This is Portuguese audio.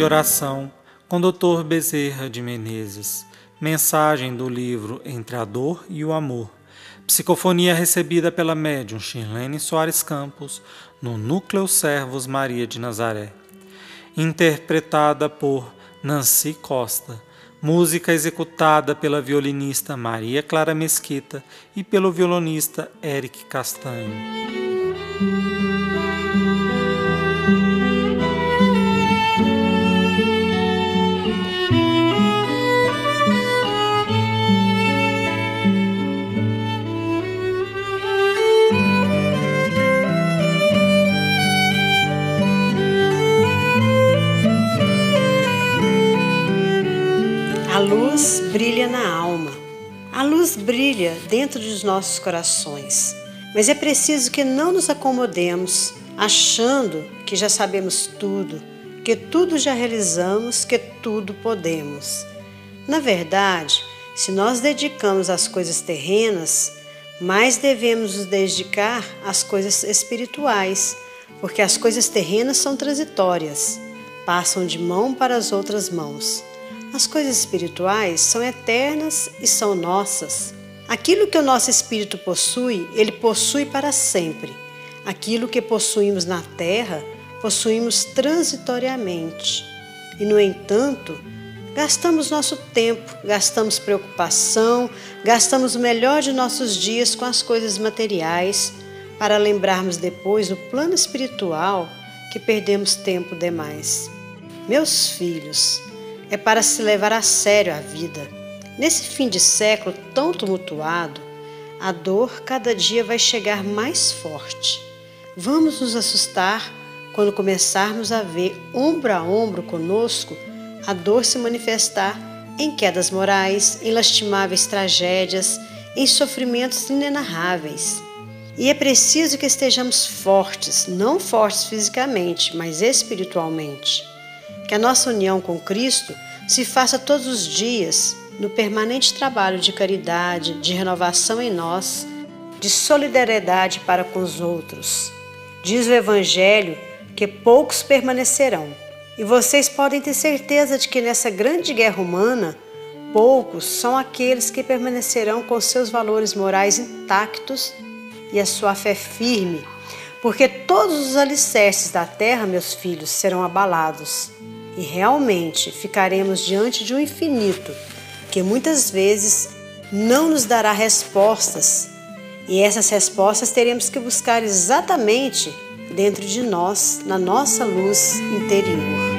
de oração com Dr. Bezerra de Menezes. Mensagem do livro Entre a Dor e o Amor. Psicofonia recebida pela médium Shirlene Soares Campos no Núcleo Servos Maria de Nazaré. Interpretada por Nancy Costa. Música executada pela violinista Maria Clara Mesquita e pelo violonista Eric Castanho. Luz brilha na alma. A luz brilha dentro dos nossos corações. Mas é preciso que não nos acomodemos achando que já sabemos tudo, que tudo já realizamos, que tudo podemos. Na verdade, se nós dedicamos às coisas terrenas, mais devemos nos dedicar às coisas espirituais, porque as coisas terrenas são transitórias, passam de mão para as outras mãos. As coisas espirituais são eternas e são nossas. Aquilo que o nosso espírito possui, ele possui para sempre. Aquilo que possuímos na terra, possuímos transitoriamente. E, no entanto, gastamos nosso tempo, gastamos preocupação, gastamos o melhor de nossos dias com as coisas materiais, para lembrarmos depois, no plano espiritual, que perdemos tempo demais. Meus filhos, é para se levar a sério a vida. Nesse fim de século tão tumultuado, a dor cada dia vai chegar mais forte. Vamos nos assustar quando começarmos a ver ombro a ombro conosco a dor se manifestar em quedas morais, em lastimáveis tragédias, em sofrimentos inenarráveis. E é preciso que estejamos fortes, não fortes fisicamente, mas espiritualmente que a nossa união com Cristo se faça todos os dias no permanente trabalho de caridade, de renovação em nós, de solidariedade para com os outros. Diz o Evangelho que poucos permanecerão. E vocês podem ter certeza de que nessa grande guerra humana, poucos são aqueles que permanecerão com seus valores morais intactos e a sua fé firme, porque todos os alicerces da terra, meus filhos, serão abalados e realmente ficaremos diante de um infinito que muitas vezes não nos dará respostas, e essas respostas teremos que buscar exatamente dentro de nós, na nossa luz interior.